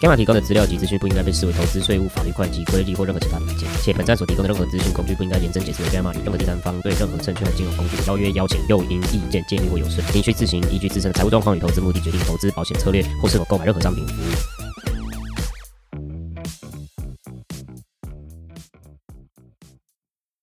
Gamma 提供的资料及资讯不应该被视为投资、税务、法律、会计、规例或任何其他意见，且本站所提供的任何资讯工具不应该严正解释为 Gamma 与任何第三方对任何证券和金融工具的邀约、邀请、诱因、意见、建议或有损，您需自行依据自身的财务状况与投资目的决定投资保险策略或是否购买任何商品。服务。